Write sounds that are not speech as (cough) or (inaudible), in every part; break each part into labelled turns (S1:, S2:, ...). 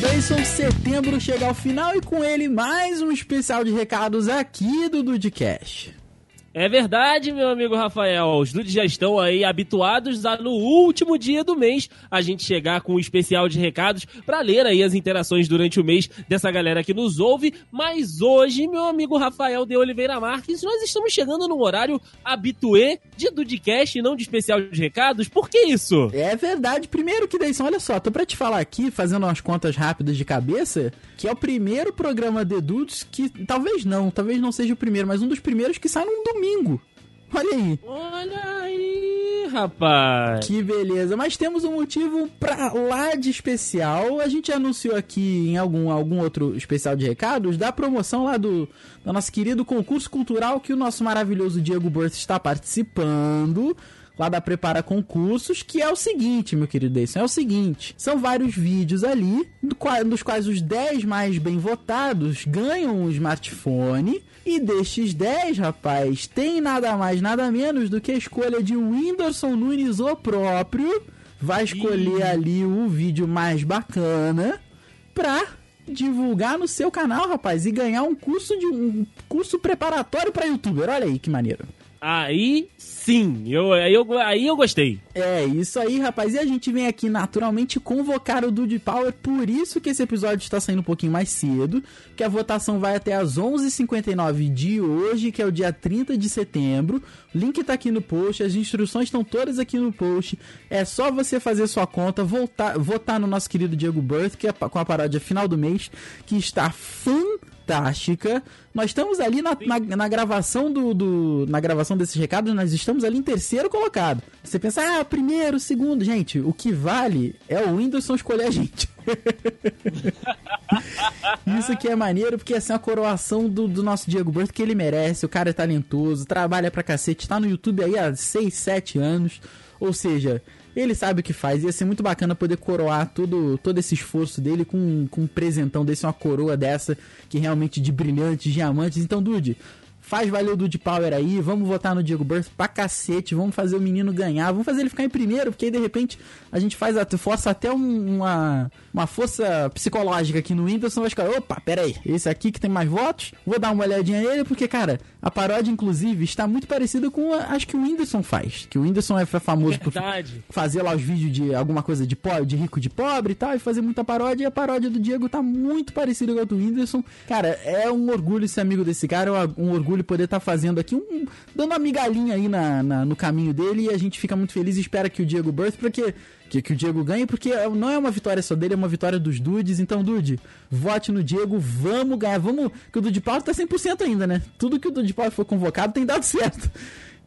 S1: Dayson, setembro chega ao final e com ele mais um especial de recados aqui do Dudcast.
S2: É verdade, meu amigo Rafael. Os dudes já estão aí habituados a no último dia do mês a gente chegar com um especial de recados para ler aí as interações durante o mês dessa galera que nos ouve. Mas hoje, meu amigo Rafael de Oliveira Marques, nós estamos chegando no horário habituê de Dudcast e não de especial de recados. Por que isso?
S1: É verdade. Primeiro que Dayson, olha só, tô pra te falar aqui, fazendo umas contas rápidas de cabeça, que é o primeiro programa de Dudes que, talvez não, talvez não seja o primeiro, mas um dos primeiros que sai num domingo. Olha aí.
S2: Olha aí, rapaz.
S1: Que beleza. Mas temos um motivo pra lá de especial. A gente anunciou aqui em algum, algum outro especial de recados da promoção lá do, do nosso querido concurso cultural que o nosso maravilhoso Diego Burst está participando. Lá da Prepara Concursos, que é o seguinte, meu querido Deison, é o seguinte: são vários vídeos ali, dos quais os 10 mais bem votados ganham um smartphone. E destes 10, rapaz, tem nada mais, nada menos do que a escolha de Whindersson Nunes, o próprio. Vai escolher ali o vídeo mais bacana pra divulgar no seu canal, rapaz, e ganhar um curso de um curso preparatório pra youtuber. Olha aí que maneiro.
S2: Aí sim, eu, aí, eu, aí eu gostei.
S1: É, isso aí, rapaz. E a gente vem aqui naturalmente convocar o Dude Power, por isso que esse episódio está saindo um pouquinho mais cedo, que a votação vai até às 11h59 de hoje, que é o dia 30 de setembro. O link tá aqui no post, as instruções estão todas aqui no post. É só você fazer sua conta, voltar, votar no nosso querido Diego Birth, que é com a paródia final do mês, que está fantástica. Nós estamos ali na, na, na gravação do, do- Na gravação desses recados, nós estamos ali em terceiro colocado. Você pensa, ah, primeiro, segundo. Gente, o que vale é o Whindersson escolher a gente. (laughs) Isso que é maneiro, porque assim, a coroação do, do nosso Diego Berto que ele merece, o cara é talentoso, trabalha pra cacete, tá no YouTube aí há 6, 7 anos. Ou seja, ele sabe o que faz. Ia ser muito bacana poder coroar todo, todo esse esforço dele com, com um presentão desse, uma coroa dessa, que realmente de brilhantes, diamantes. Então, Dude, faz valer o Dude Power aí, vamos votar no Diego Burst pra cacete, vamos fazer o menino ganhar, vamos fazer ele ficar em primeiro, porque aí de repente a gente faz a, força até um- uma, uma força psicológica aqui no Whindersson, vai ficar, opa, pera aí, esse aqui que tem mais votos, vou dar uma olhadinha nele, porque, cara, a paródia, inclusive, está muito parecida com a, acho que o Whindersson faz, que o Whindersson é famoso por
S2: Verdade.
S1: fazer lá os vídeos de alguma coisa de pobre, de rico de pobre e tal, e fazer muita paródia. E a paródia do Diego tá muito parecida com a do Whindersson. Cara, é um orgulho ser amigo desse cara, é um orgulho poder estar fazendo aqui um. dando uma migalhinha aí na, na- no caminho dele. E a gente fica muito feliz e espera que o Diego Birth, porque. Que, que o Diego ganhe, porque não é uma vitória só dele, é uma vitória dos dudes. Então, Dude, vote no Diego, vamos ganhar. Vamos. Que o Dude Paulo tá 100% ainda, né? Tudo que o Dude Paulo for convocado tem dado (laughs) certo.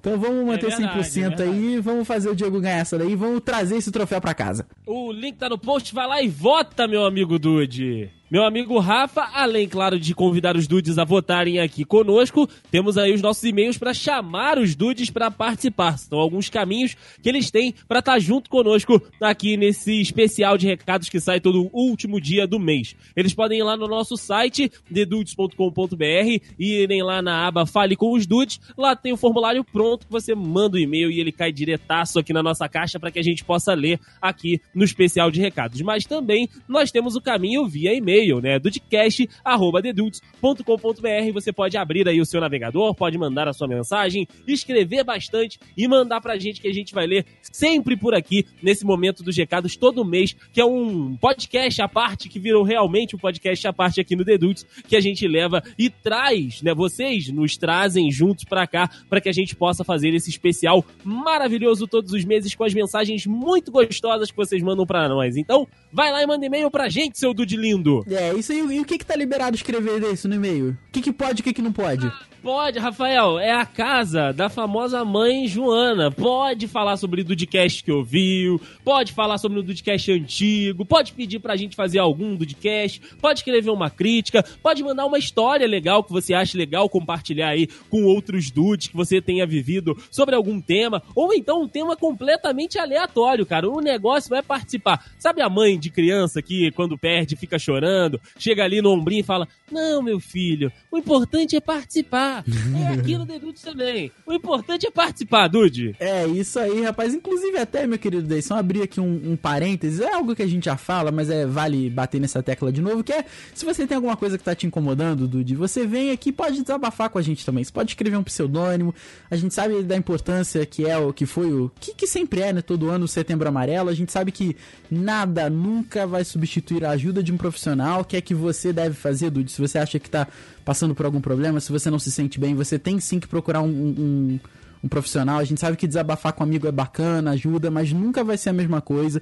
S1: Então vamos manter
S2: verdade,
S1: 100%
S2: é
S1: aí, vamos fazer o Diego ganhar essa daí, vamos trazer esse troféu pra casa.
S2: O link tá no post, vai lá e vota, meu amigo Dude. Meu amigo Rafa, além, claro, de convidar os dudes a votarem aqui conosco, temos aí os nossos e-mails para chamar os dudes para participar. São alguns caminhos que eles têm para estar junto conosco aqui nesse especial de recados que sai todo último dia do mês. Eles podem ir lá no nosso site, dedudes.com.br, e irem lá na aba Fale com os Dudes. Lá tem o formulário pronto que você manda o e-mail e ele cai diretaço aqui na nossa caixa para que a gente possa ler aqui no especial de recados. Mas também nós temos o caminho via e-mail, né? dudcast.dedudes.com.br. Você pode abrir aí o seu navegador, pode mandar a sua mensagem, escrever bastante e mandar pra gente que a gente vai ler sempre por aqui nesse momento dos recados todo mês, que é um podcast à parte que virou realmente um podcast à parte aqui no Dedudes, que a gente leva e traz, né? Vocês nos trazem juntos pra cá para que a gente possa fazer esse especial maravilhoso todos os meses com as mensagens muito gostosas que vocês mandam pra nós. Então, vai lá e manda e-mail pra gente, seu Dude lindo.
S1: É, isso aí, e o que que tá liberado escrever desse no e-mail? Que que pode e o que que não pode?
S2: Pode, Rafael, é a casa da famosa mãe Joana. Pode falar sobre o Dudcast que ouviu, pode falar sobre o Dudcast antigo, pode pedir pra gente fazer algum Dudcast, pode escrever uma crítica, pode mandar uma história legal que você acha legal compartilhar aí com outros dudes que você tenha vivido sobre algum tema, ou então um tema completamente aleatório, cara. O negócio é participar. Sabe a mãe de criança que quando perde fica chorando, chega ali no ombrinho e fala: Não, meu filho, o importante é participar. É aqui no The Dudes também. O importante é participar, Dude.
S1: É, isso aí, rapaz. Inclusive, até, meu querido Deison, abrir aqui um, um parênteses. É algo que a gente já fala, mas é vale bater nessa tecla de novo, que é se você tem alguma coisa que tá te incomodando, Dude, você vem aqui pode desabafar com a gente também. Você pode escrever um pseudônimo. A gente sabe da importância que é o que foi o. Que, que sempre é, né? Todo ano o setembro amarelo. A gente sabe que nada nunca vai substituir a ajuda de um profissional. O que é que você deve fazer, Dude? Se você acha que tá passando por algum problema, se você não se sente bem, você tem sim que procurar um, um, um profissional. A gente sabe que desabafar com um amigo é bacana, ajuda, mas nunca vai ser a mesma coisa.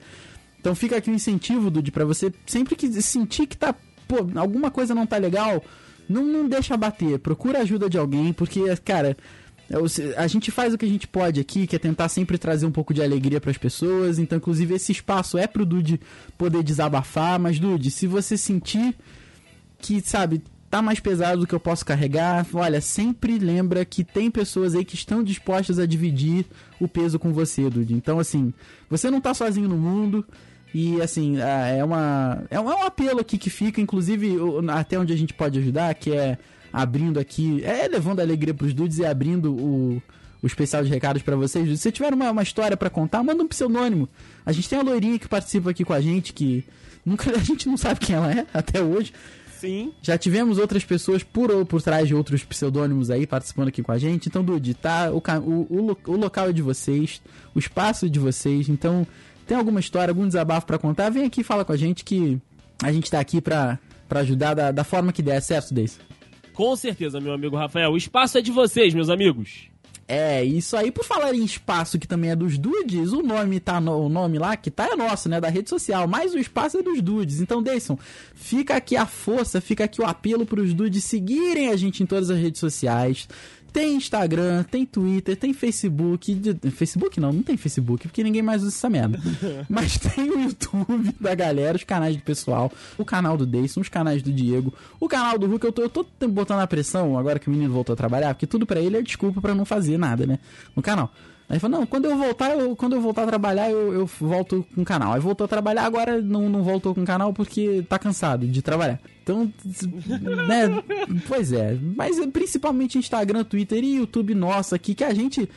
S1: Então fica aqui um incentivo, Dude, para você sempre que sentir que tá, pô, alguma coisa não tá legal, não, não deixa bater, procura ajuda de alguém, porque, cara, a gente faz o que a gente pode aqui, que é tentar sempre trazer um pouco de alegria para as pessoas. Então, inclusive, esse espaço é pro Dude poder desabafar. Mas, Dude, se você sentir que, sabe, tá mais pesado do que eu posso carregar, olha, sempre lembra que tem pessoas aí que estão dispostas a dividir o peso com você, Dude. Então, assim, você não tá sozinho no mundo. E assim, é uma é um apelo aqui que fica, inclusive até onde a gente pode ajudar, que é abrindo aqui, é levando alegria pros dudes e abrindo o, o especial de recados para vocês. Se você tiver uma, uma história para contar, manda um pseudônimo. A gente tem a loirinha que participa aqui com a gente, que nunca (laughs) a gente não sabe quem ela é até hoje.
S2: Sim.
S1: Já tivemos outras pessoas por ou por trás de outros pseudônimos aí participando aqui com a gente. Então, Dude, tá? O, o, o, o local é de vocês, o espaço é de vocês. Então, tem alguma história, algum desabafo para contar? Vem aqui e fala com a gente que a gente tá aqui pra, pra ajudar da, da forma que der, certo, Deis?
S2: Com certeza, meu amigo Rafael. O espaço é de vocês, meus amigos.
S1: É, isso aí, por falar em espaço que também é dos dudes, o nome tá no, o nome lá que tá é nosso, né, da rede social, mas o espaço é dos dudes. Então, Deison, fica aqui a força, fica aqui o apelo pros dudes seguirem a gente em todas as redes sociais. Tem Instagram, tem Twitter, tem Facebook. Facebook não, não tem Facebook, porque ninguém mais usa essa merda. (laughs) Mas tem o YouTube da galera, os canais do pessoal, o canal do Deison, os canais do Diego, o canal do Hulk. Eu tô, eu tô botando a pressão agora que o menino voltou a trabalhar, porque tudo para ele é desculpa para não fazer nada, né? No canal. Aí falou, não, quando eu voltar, eu, quando eu voltar a trabalhar, eu, eu volto com o canal. Aí voltou a trabalhar, agora não, não voltou com o canal porque tá cansado de trabalhar. Então, (laughs) né, pois é. Mas principalmente Instagram, Twitter e YouTube nosso aqui, que a gente.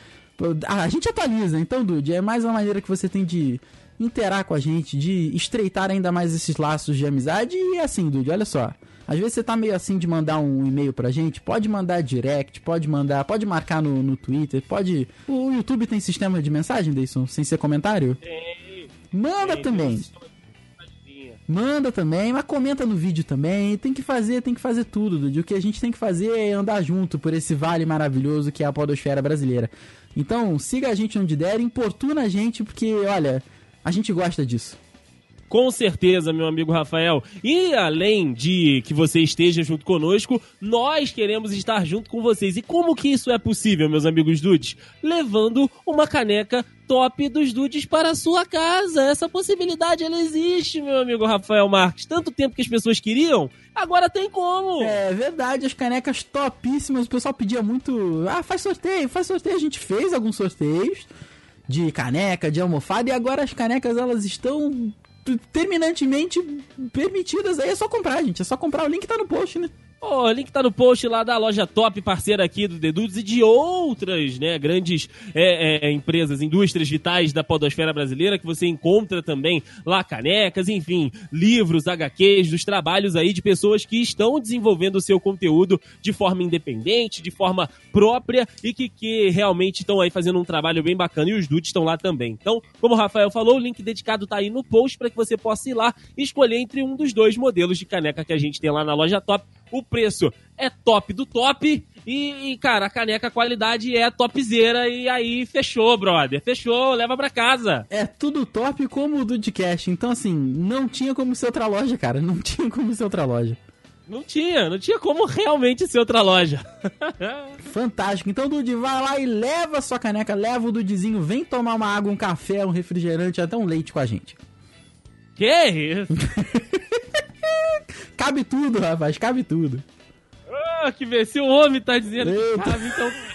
S1: A gente atualiza. Então, Dude, é mais uma maneira que você tem de interar com a gente, de estreitar ainda mais esses laços de amizade. E assim, Dude, olha só. Às vezes você tá meio assim de mandar um e-mail pra gente, pode mandar direct, pode mandar, pode marcar no, no Twitter, pode. O YouTube tem sistema de mensagem, Deison, sem ser comentário?
S2: Tem.
S1: Manda
S2: tem,
S1: também. Manda também, mas comenta no vídeo também. Tem que fazer, tem que fazer tudo, Dude. O que a gente tem que fazer é andar junto por esse vale maravilhoso que é a podosfera brasileira. Então, siga a gente onde der, importuna a gente, porque, olha, a gente gosta disso.
S2: Com certeza, meu amigo Rafael. E além de que você esteja junto conosco, nós queremos estar junto com vocês. E como que isso é possível, meus amigos dudes? Levando uma caneca top dos dudes para a sua casa. Essa possibilidade ela existe, meu amigo Rafael Marques. Tanto tempo que as pessoas queriam, agora tem como.
S1: É verdade, as canecas topíssimas. O pessoal pedia muito. Ah, faz sorteio, faz sorteio. A gente fez alguns sorteios de caneca, de almofada, e agora as canecas elas estão terminantemente permitidas. Aí é só comprar, gente. É só comprar. O link tá no post, né?
S2: O link tá no post lá da loja top, parceira aqui do Dedudes e de outras, né, grandes é, é, empresas, indústrias vitais da podosfera brasileira, que você encontra também lá canecas, enfim, livros, HQs, dos trabalhos aí de pessoas que estão desenvolvendo o seu conteúdo de forma independente, de forma própria e que, que realmente estão aí fazendo um trabalho bem bacana e os dudes estão lá também. Então, como o Rafael falou, o link dedicado tá aí no post para que você possa ir lá e escolher entre um dos dois modelos de caneca que a gente tem lá na loja top o preço é top do top. E, e, cara, a caneca a qualidade é topzera. E aí, fechou, brother. Fechou, leva pra casa.
S1: É tudo top como o Dudcast. Então, assim, não tinha como ser outra loja, cara. Não tinha como ser outra loja.
S2: Não tinha, não tinha como realmente ser outra loja. (laughs)
S1: Fantástico. Então, Dude, vai lá e leva a sua caneca, leva o Dudizinho, vem tomar uma água, um café, um refrigerante, até um leite com a gente.
S2: Que isso? (laughs)
S1: cabe tudo, rapaz, cabe tudo.
S2: Ah, que ver se o homem tá dizendo Eita. que cabe, então. (laughs)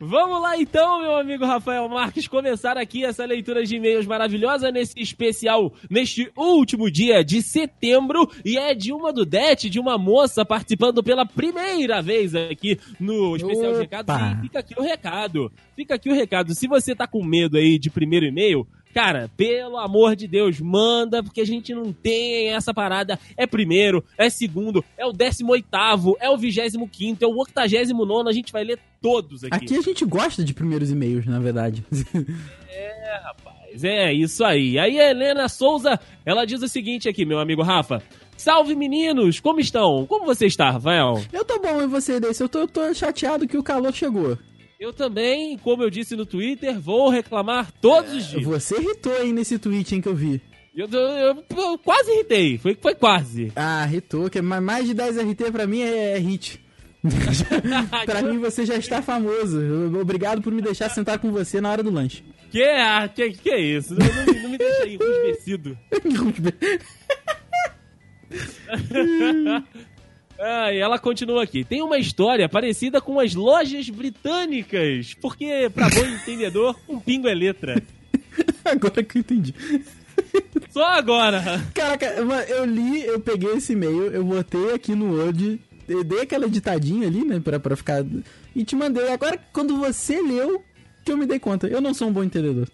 S2: Vamos lá então, meu amigo Rafael Marques, começar aqui essa leitura de e-mails maravilhosa nesse especial, neste último dia de setembro, e é de uma Dudete, de uma moça participando pela primeira vez aqui no especial de recados. E fica aqui o recado, fica aqui o recado. Se você tá com medo aí de primeiro e-mail, Cara, pelo amor de Deus, manda, porque a gente não tem essa parada. É primeiro, é segundo, é o décimo oitavo, é o vigésimo quinto, é o octagésimo nono, a gente vai ler todos aqui.
S1: Aqui a gente gosta de primeiros e-mails, na verdade. (laughs)
S2: É, rapaz, é isso aí. Aí a Helena Souza, ela diz o seguinte aqui, meu amigo Rafa. Salve meninos, como estão? Como você está, Rafael?
S1: Eu tô bom, e você, desse? Eu tô, eu tô chateado que o calor chegou.
S2: Eu também, como eu disse no Twitter, vou reclamar todos os dias.
S1: Você irritou aí nesse tweet, hein, que eu vi.
S2: Eu, eu, eu quase irritei, foi, foi quase.
S1: Ah, irritou, que mais de 10 RT pra mim é, é hit. (laughs) pra mim você já está famoso. Obrigado por me deixar sentar com você na hora do lanche.
S2: Que, ah, que, que é isso? Não, não, não me deixa aí, enrusbecido. (laughs) Ah, e ela continua aqui. Tem uma história parecida com as lojas britânicas, porque, pra bom entendedor, (laughs) um pingo é letra. (laughs)
S1: Agora que eu entendi. (laughs)
S2: Só agora.
S1: Caraca, eu li, eu peguei esse e-mail, eu botei aqui no Word, dei aquela editadinha ali, né, pra, pra ficar... E te mandei. Agora, quando você leu, que eu me dei conta. Eu não sou um bom entendedor.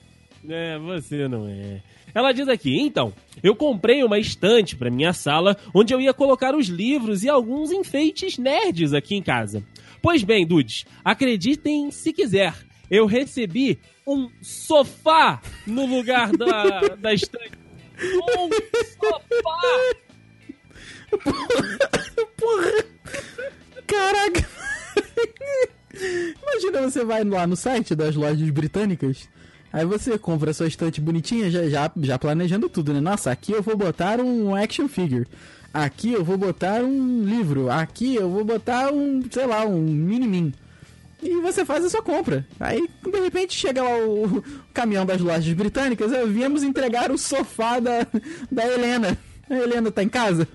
S2: É, você não é. Ela diz aqui: então, eu comprei uma estante para minha sala onde eu ia colocar os livros e alguns enfeites nerds aqui em casa. Pois bem, dudes, acreditem se quiser, eu recebi um sofá no lugar da, da estante. Um sofá!
S1: Porra! Caraca! Imagina você vai lá no site das lojas britânicas Aí você compra a sua estante bonitinha, já, já, já planejando tudo, né? Nossa, aqui eu vou botar um action figure. Aqui eu vou botar um livro. Aqui eu vou botar um, sei lá, um mini-min. E você faz a sua compra. Aí, de repente, chega lá o, o caminhão das lojas britânicas. Viemos entregar o sofá da, da Helena. A Helena tá em casa?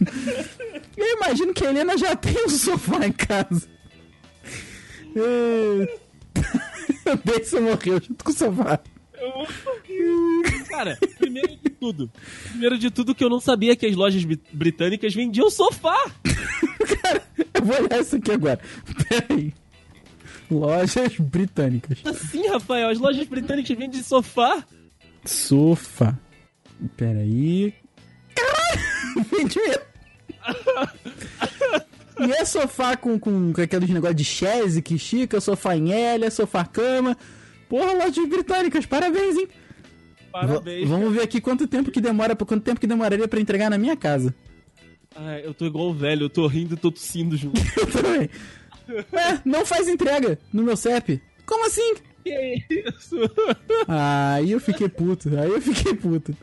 S1: (laughs) eu imagino que a Helena já tem um sofá em casa. (laughs) É... (laughs) o Benson morreu junto com o sofá.
S2: Cara, primeiro de tudo. Primeiro de tudo que eu não sabia que as lojas britânicas vendiam sofá. (laughs)
S1: Cara, eu vou olhar isso aqui agora. Pera aí. Lojas britânicas.
S2: Assim, Rafael, as lojas britânicas vendem sofá?
S1: Sofá. Pera aí. Caralho! (laughs) Vende e é sofá com, com, com aqueles negócios de chaise que estica, sofá em L, sofá cama. Porra, lojas britânicas, parabéns, hein?
S2: Parabéns.
S1: V vamos ver aqui quanto tempo que demora, quanto tempo que demoraria para entregar na minha casa.
S2: Ah, eu tô igual o velho, eu tô rindo e tô tossindo junto. (laughs)
S1: eu também. É, não faz entrega no meu CEP. Como assim?
S2: Que isso?
S1: Ah, aí eu fiquei puto, aí eu fiquei puto.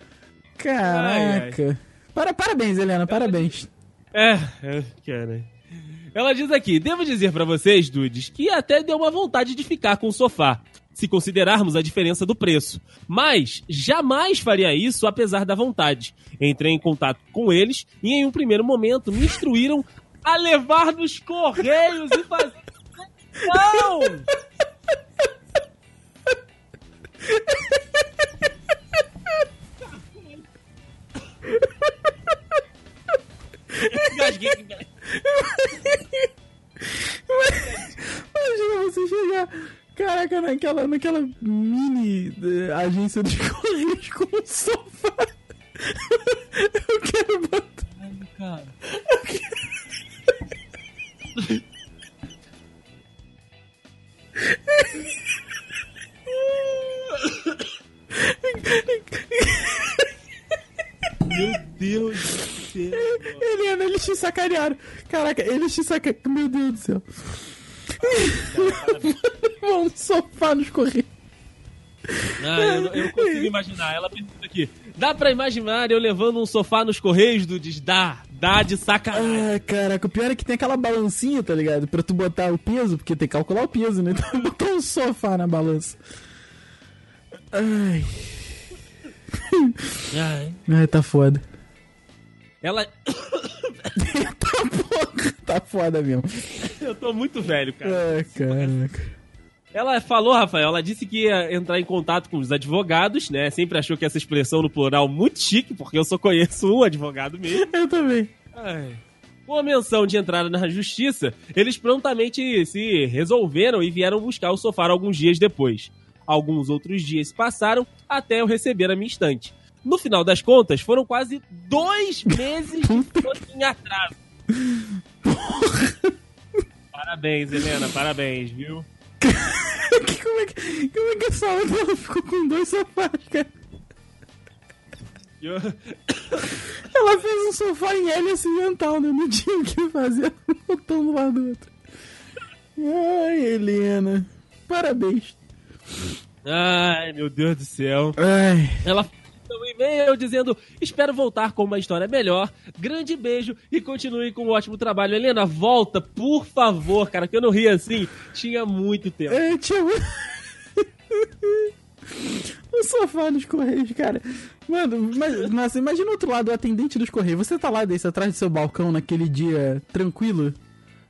S1: Caraca. Ai, ai. Para, parabéns, Helena, parabéns.
S2: É, é, cara. Ela diz aqui: devo dizer para vocês, dudes, que até deu uma vontade de ficar com o sofá, se considerarmos a diferença do preço. Mas jamais faria isso apesar da vontade. Entrei em contato com eles e em um primeiro momento me instruíram a levar nos correios e fazer. Não!
S1: Gasguei. Imagina você chegar, caraca, naquela, naquela mini uh, agência de (laughs) correios com um sofá. Eu quero botar.
S2: Ai, cara.
S1: Eu quero...
S2: Meu Deus do céu.
S1: Helena, eles te sacanearam. Caraca, eles te sacanearam. Meu Deus do céu. (laughs) Vão sofá nos correios.
S2: Ah, eu, eu consigo imaginar. Ela pergunta aqui: dá pra imaginar eu levando um sofá nos correios do diz dá, dá de sacanagem.
S1: Ah, caraca, o pior é que tem aquela balancinha, tá ligado? Pra tu botar o peso, porque tem que calcular o peso, né? Então botar um sofá na balança. Ai.
S2: Ai. (laughs)
S1: Ai, tá foda.
S2: Ela. (laughs) (laughs)
S1: tá, foda mesmo.
S2: Eu tô muito velho, cara.
S1: Ai, caraca.
S2: Ela falou, Rafael, ela disse que ia entrar em contato com os advogados, né? Sempre achou que essa expressão no plural muito chique, porque eu só conheço um advogado mesmo.
S1: Eu também.
S2: Ai. Com a menção de entrada na justiça, eles prontamente se resolveram e vieram buscar o sofá alguns dias depois. Alguns outros dias se passaram até eu receber a minha estante. No final das contas, foram quase dois meses (laughs) de em atraso. Parabéns, Helena, parabéns, viu? (laughs)
S1: como, é que, como é que essa outra ficou com dois sofás, cara?
S2: Eu- (coughs)
S1: Ela fez um sofá em L acidental, né? Não tinha o que fazer, (laughs) botou um do lado do outro. Ai, Helena. Parabéns.
S2: Ai, meu Deus do céu.
S1: Ai.
S2: Ela mandou um e-mail dizendo: Espero voltar com uma história melhor. Grande beijo e continue com um ótimo trabalho. Helena, volta, por favor, cara, que eu não ri assim. Tinha muito tempo.
S1: É, tinha... o (laughs) sofá dos Correios, cara. Mano, mas, nossa, imagina o outro lado, o atendente dos Correios. Você tá lá desse atrás do seu balcão naquele dia tranquilo.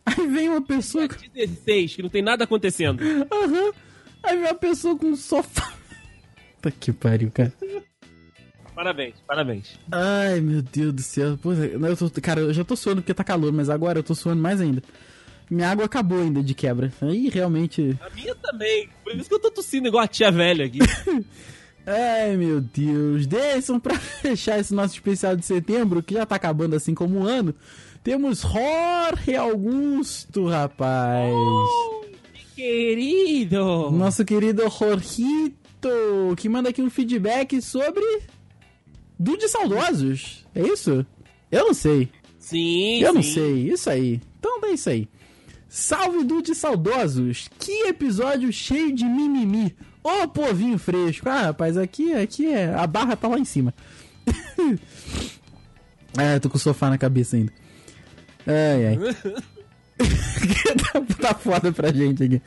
S1: Aí vem uma pessoa. com-
S2: 16, que não tem nada acontecendo.
S1: Aham. Aí vem uma pessoa com um sofá. (laughs) Puta que pariu, cara.
S2: Parabéns, parabéns.
S1: Ai, meu Deus do céu. Pô, eu tô- cara, eu já tô suando porque tá calor, mas agora eu tô suando mais ainda. Minha água acabou ainda de quebra. Aí realmente.
S2: A minha também. Por isso que eu tô tossindo igual a tia velha aqui. (laughs)
S1: Ai, meu Deus. Deison, pra (laughs) fechar esse nosso especial de setembro, que já tá acabando assim como um ano, temos Jorge Augusto, rapaz.
S2: Querido!
S1: Nosso querido Jorgito, que manda aqui um feedback sobre Dude Saudosos. É isso? Eu não sei.
S2: Sim,
S1: Eu não
S2: sim.
S1: sei. Isso aí. Então é isso aí. Salve Dude Saudosos. Que episódio cheio de mimimi. Ô povinho fresco. Ah, rapaz, aqui, aqui é. A barra tá lá em cima. (laughs) é, tô com o sofá na cabeça ainda. Ai, ai. tá, (laughs) (laughs) tá foda pra gente aqui.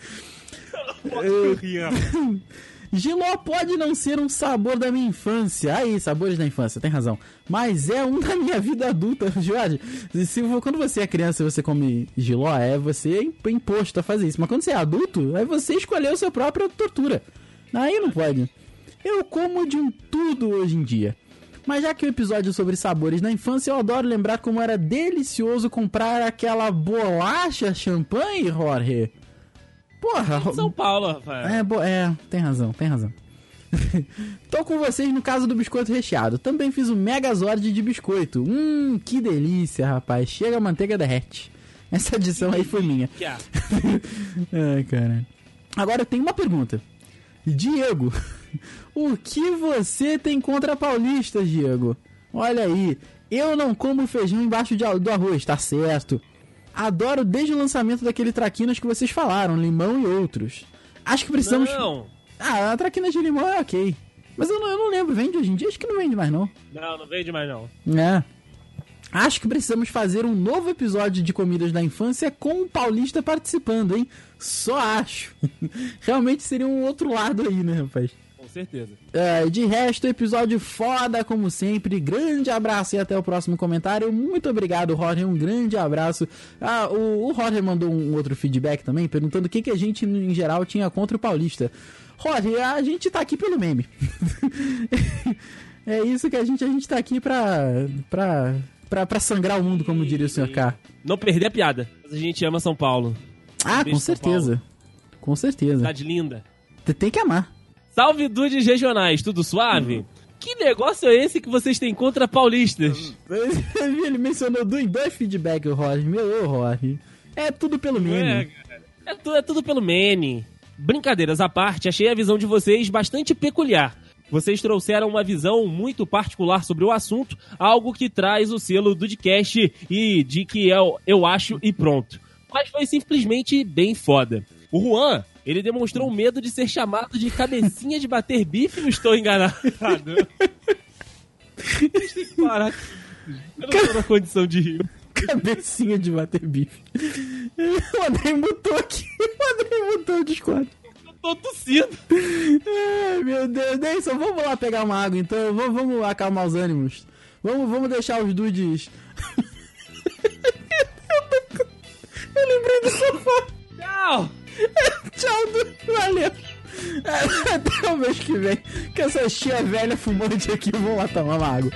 S1: Giló pode não ser um sabor da minha infância. Aí, sabores da infância, tem razão. Mas é um (laughs) da minha vida adulta, Jorge. Se, quando você é criança e você come giló, é você imp- imposto a fazer isso. Mas quando você é adulto, é você escolher a sua própria tortura. Aí não pode. Eu como de um tudo hoje em dia. Mas já que o episódio é sobre sabores na infância, eu adoro lembrar como era delicioso comprar aquela bolacha champanhe, Jorge. Porra,
S2: São Paulo, Rafael.
S1: é, bo- é, tem razão, tem razão. (laughs) Tô com vocês no caso do biscoito recheado. Também fiz o Megazord de biscoito. Hum, que delícia, rapaz. Chega a manteiga derrete. Essa edição aí foi minha. (laughs) (laughs) Ai, cara. Agora eu tenho uma pergunta. Diego, o que você tem contra paulistas, Diego? Olha aí, eu não como feijão embaixo de do arroz, tá certo. Adoro desde o lançamento daquele traquinas que vocês falaram, limão e outros. Acho que precisamos.
S2: Não,
S1: Ah, a traquinas de limão é ok. Mas eu não, eu não lembro, vende hoje em dia? Acho que não vende mais não.
S2: não, não vende mais não.
S1: É. Acho que precisamos fazer um novo episódio de comidas da infância com o Paulista participando, hein? Só acho. (laughs) Realmente seria um outro lado aí, né, rapaz?
S2: Com certeza.
S1: É, de resto, episódio foda, como sempre. Grande abraço e até o próximo comentário. Muito obrigado, Roger. Um grande abraço. Ah, o, o Roger mandou um outro feedback também, perguntando o que, que a gente, em geral, tinha contra o Paulista. Roger, a gente tá aqui pelo meme. (laughs) é isso que a gente, a gente tá aqui pra, pra, pra, pra sangrar o mundo, como diria o Sr. K.
S2: Não perder a piada. A gente ama São Paulo.
S1: Ah,
S2: Beijo,
S1: com certeza. Com certeza.
S2: Cidade linda.
S1: Tem que amar.
S2: Salve dudes regionais, tudo suave? Que negócio é esse que vocês têm contra paulistas? (laughs)
S1: Ele mencionou dois, dois feedback, o Roger. Meu, ô, Roger. É tudo pelo
S2: É,
S1: meme.
S2: cara. É, tu- é tudo pelo Mene. Brincadeiras à parte, achei a visão de vocês bastante peculiar. Vocês trouxeram uma visão muito particular sobre o assunto, algo que traz o selo do podcast e de que eu, eu acho e pronto. Mas foi simplesmente bem foda. O Juan, ele demonstrou medo de ser chamado de cabecinha de bater bife, não estou enganado. Vocês têm que parar. Eu não tô na condição de rir.
S1: Cabecinha de bater bife. O André mutou aqui. O André mutou o Discord.
S2: Eu tô tossindo.
S1: Ai, meu Deus. Deison, vamos lá pegar uma água então. Vamos, vamos acalmar os ânimos. Vamos, vamos deixar os dudes. Que vem. Que essa tia velha fumante aqui, vamos lá tomar uma água.